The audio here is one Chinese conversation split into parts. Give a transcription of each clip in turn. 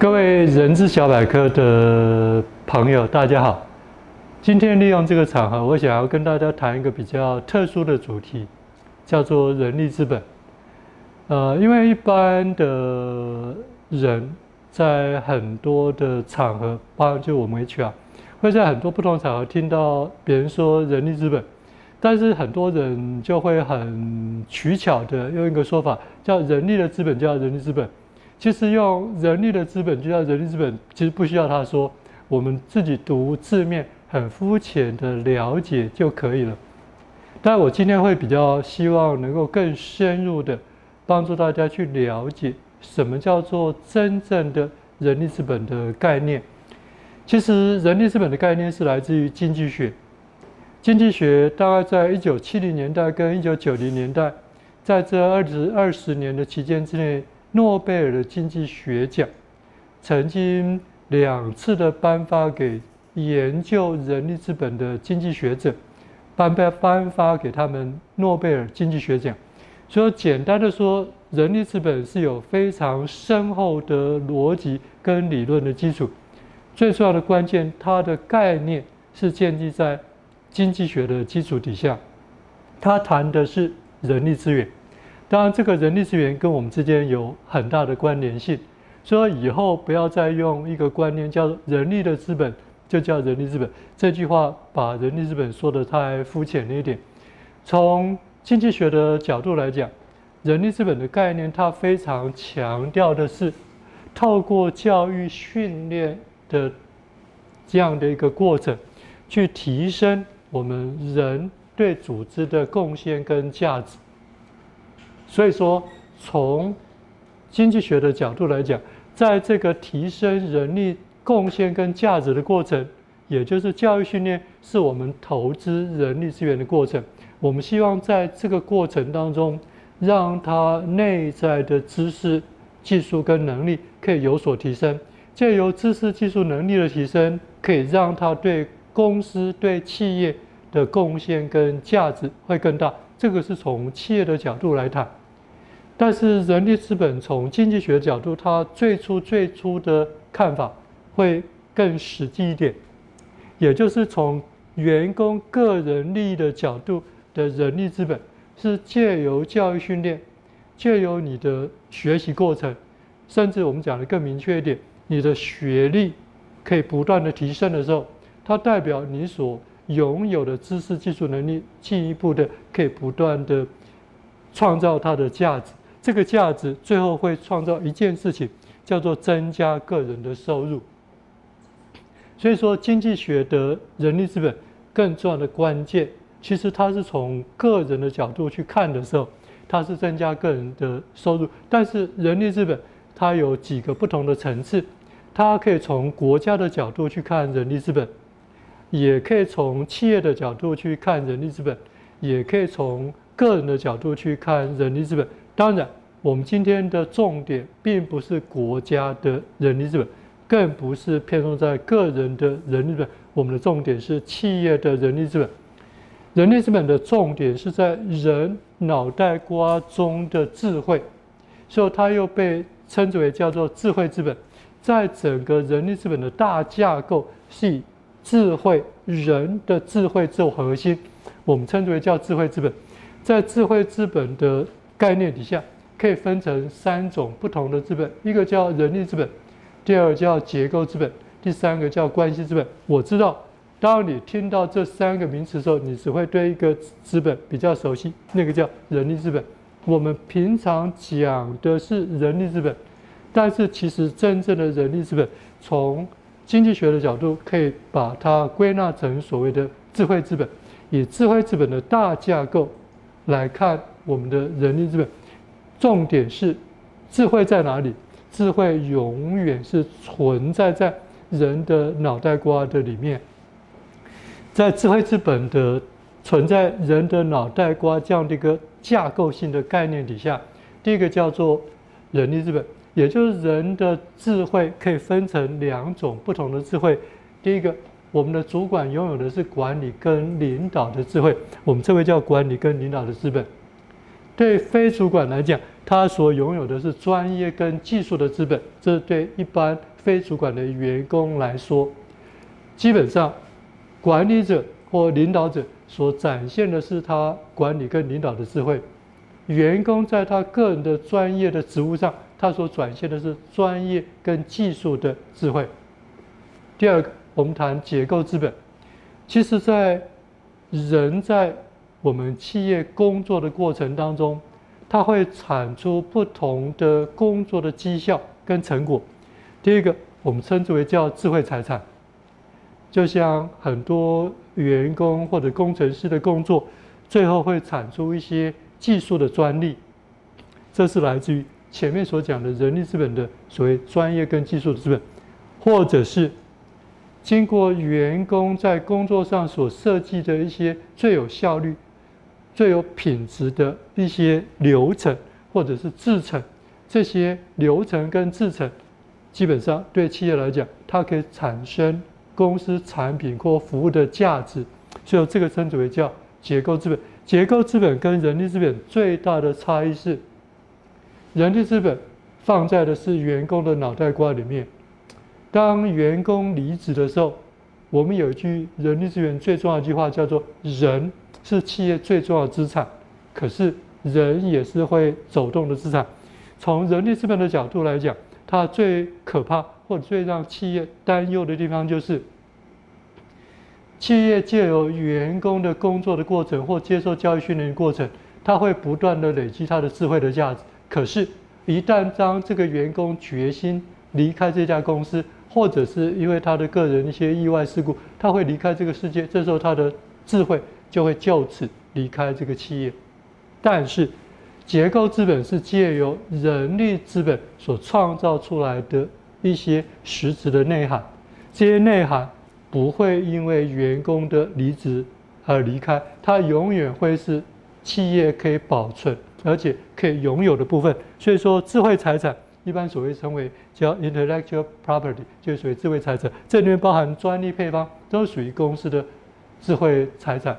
各位人资小百科的朋友，大家好。今天利用这个场合，我想要跟大家谈一个比较特殊的主题，叫做人力资本。呃，因为一般的人在很多的场合，包括就我们 HR，会在很多不同场合听到别人说人力资本，但是很多人就会很取巧的用一个说法，叫人力的资本叫人力资本。其实用人力的资本就叫人力资本，其实不需要他说，我们自己读字面很肤浅的了解就可以了。但我今天会比较希望能够更深入的帮助大家去了解什么叫做真正的人力资本的概念。其实人力资本的概念是来自于经济学，经济学大概在一九七零年代跟一九九零年代，在这二十二十年的期间之内。诺贝尔的经济学奖曾经两次的颁发给研究人力资本的经济学者，颁颁颁发给他们诺贝尔经济学奖。所以简单的说，人力资本是有非常深厚的逻辑跟理论的基础。最重要的关键，它的概念是建立在经济学的基础底下。它谈的是人力资源。当然，这个人力资源跟我们之间有很大的关联性，所以以后不要再用一个观念叫做“人力的资本”就叫人力资本。这句话把人力资本说得太肤浅了一点。从经济学的角度来讲，人力资本的概念，它非常强调的是透过教育训练的这样的一个过程，去提升我们人对组织的贡献跟价值。所以说，从经济学的角度来讲，在这个提升人力贡献跟价值的过程，也就是教育训练，是我们投资人力资源的过程。我们希望在这个过程当中，让他内在的知识、技术跟能力可以有所提升。借由知识、技术、能力的提升，可以让他对公司、对企业的贡献跟价值会更大。这个是从企业的角度来谈。但是人力资本从经济学角度，它最初最初的看法会更实际一点，也就是从员工个人利益的角度的人力资本，是借由教育训练，借由你的学习过程，甚至我们讲的更明确一点，你的学历可以不断的提升的时候，它代表你所拥有的知识、技术、能力进一步的可以不断的创造它的价值。这个价值最后会创造一件事情，叫做增加个人的收入。所以说，经济学的人力资本更重要的关键，其实它是从个人的角度去看的时候，它是增加个人的收入。但是人力资本它有几个不同的层次，它可以从国家的角度去看人力资本，也可以从企业的角度去看人力资本，也可以从个人的角度去看人力资本。当然，我们今天的重点并不是国家的人力资本，更不是偏重在个人的人力资本。我们的重点是企业的人力资本。人力资本的重点是在人脑袋瓜中的智慧，所以它又被称之为叫做智慧资本。在整个人力资本的大架构，是智慧人的智慧做核心，我们称之为叫智慧资本。在智慧资本的概念底下可以分成三种不同的资本，一个叫人力资本，第二个叫结构资本，第三个叫关系资本。我知道，当你听到这三个名词的时候，你只会对一个资本比较熟悉，那个叫人力资本。我们平常讲的是人力资本，但是其实真正的人力资本，从经济学的角度，可以把它归纳成所谓的智慧资本，以智慧资本的大架构来看。我们的人力资本，重点是智慧在哪里？智慧永远是存在在人的脑袋瓜的里面。在智慧资本的存在人的脑袋瓜这样的一个架构性的概念底下，第一个叫做人力资本，也就是人的智慧可以分成两种不同的智慧。第一个，我们的主管拥有的是管理跟领导的智慧，我们称为叫管理跟领导的资本。对非主管来讲，他所拥有的是专业跟技术的资本。这对一般非主管的员工来说，基本上管理者或领导者所展现的是他管理跟领导的智慧，员工在他个人的专业的职务上，它所展现的是专业跟技术的智慧。第二个，我们谈结构资本。其实，在人在我们企业工作的过程当中，它会产出不同的工作的绩效跟成果。第一个，我们称之为叫智慧财产，就像很多员工或者工程师的工作，最后会产出一些技术的专利，这是来自于前面所讲的人力资本的所谓专业跟技术的资本，或者是。经过员工在工作上所设计的一些最有效率、最有品质的一些流程或者是制程，这些流程跟制程，基本上对企业来讲，它可以产生公司产品或服务的价值，所以这个称之为叫结构资本。结构资本跟人力资本最大的差异是，人力资本放在的是员工的脑袋瓜里面。当员工离职的时候，我们有一句人力资源最重要的一句话，叫做“人是企业最重要的资产”。可是，人也是会走动的资产。从人力资本的角度来讲，它最可怕或者最让企业担忧的地方，就是企业借由员工的工作的过程或接受教育训练的过程，它会不断的累积他的智慧的价值。可是，一旦当这个员工决心离开这家公司，或者是因为他的个人一些意外事故，他会离开这个世界。这时候他的智慧就会就此离开这个企业。但是，结构资本是借由人力资本所创造出来的一些实质的内涵，这些内涵不会因为员工的离职而离开，它永远会是企业可以保存而且可以拥有的部分。所以说，智慧财产。一般所谓称为叫 intellectual property，就是属于智慧财产，这里面包含专利配方，都属于公司的智慧财产。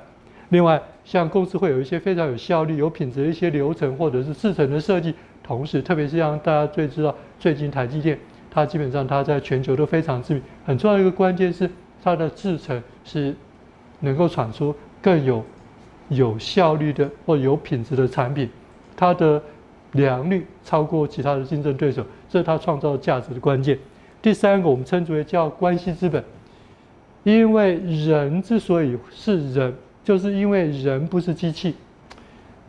另外，像公司会有一些非常有效率、有品质的一些流程或者是制程的设计，同时，特别是让大家最知道，最近台积电，它基本上它在全球都非常知名。很重要的一个关键是它的制程是能够产出更有有效率的或有品质的产品，它的。良率超过其他的竞争对手，这是它创造价值的关键。第三个，我们称之为叫关系资本，因为人之所以是人，就是因为人不是机器。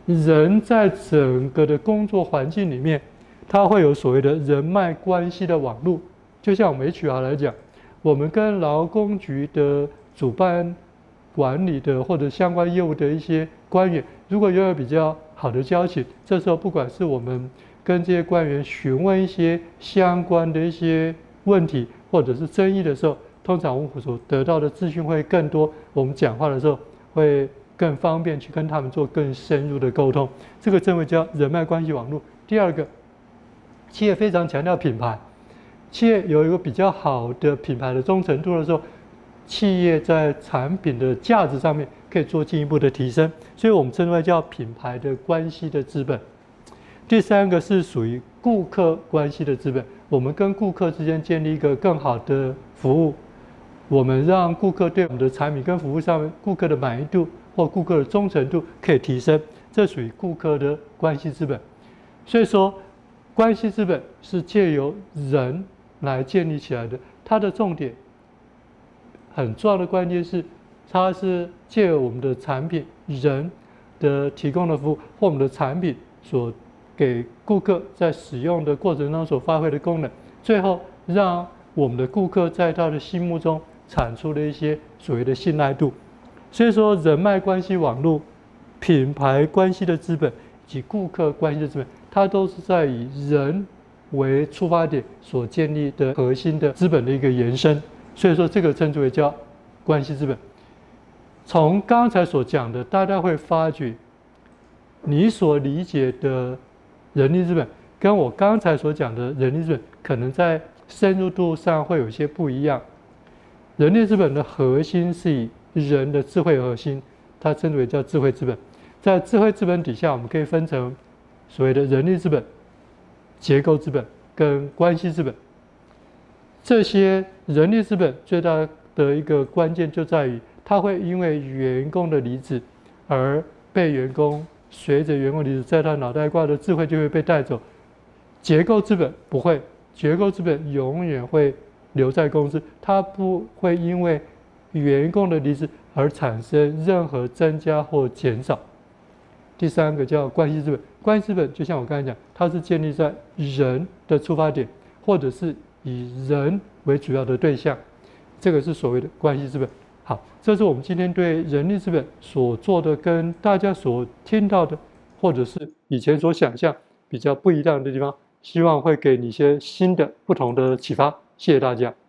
人在整个的工作环境里面，它会有所谓的人脉关系的网络。就像我们 HR 来讲，我们跟劳工局的主办管理的或者相关业务的一些官员，如果拥有比较好的交情，这时候不管是我们跟这些官员询问一些相关的一些问题，或者是争议的时候，通常我们所得到的资讯会更多，我们讲话的时候会更方便去跟他们做更深入的沟通。这个称为叫人脉关系网络。第二个，企业非常强调品牌，企业有一个比较好的品牌的忠诚度的时候，企业在产品的价值上面。可以做进一步的提升，所以我们称之为叫品牌的关系的资本。第三个是属于顾客关系的资本，我们跟顾客之间建立一个更好的服务，我们让顾客对我们的产品跟服务上面顾客的满意度或顾客的忠诚度可以提升，这属于顾客的关系资本。所以说，关系资本是借由人来建立起来的，它的重点很重要的关键是。它是借我们的产品、人的提供的服务或我们的产品所给顾客在使用的过程中所发挥的功能，最后让我们的顾客在他的心目中产出了一些所谓的信赖度。所以说，人脉关系网络、品牌关系的资本以及顾客关系的资本，它都是在以人为出发点所建立的核心的资本的一个延伸。所以说，这个称之为叫关系资本。从刚才所讲的，大家会发觉，你所理解的人力资本，跟我刚才所讲的人力资本，可能在深入度上会有些不一样。人力资本的核心是以人的智慧核心，它称之为叫智慧资本。在智慧资本底下，我们可以分成所谓的人力资本、结构资本跟关系资本。这些人力资本最大的一个关键就在于，它会因为员工的离职而被员工随着员工离职，在他脑袋瓜的智慧就会被带走。结构资本不会，结构资本永远会留在公司，它不会因为员工的离职而产生任何增加或减少。第三个叫关系资本，关系资本就像我刚才讲，它是建立在人的出发点，或者是以人为主要的对象，这个是所谓的关系资本。好，这是我们今天对人力资本所做的，跟大家所听到的，或者是以前所想象比较不一样的地方，希望会给你一些新的、不同的启发。谢谢大家。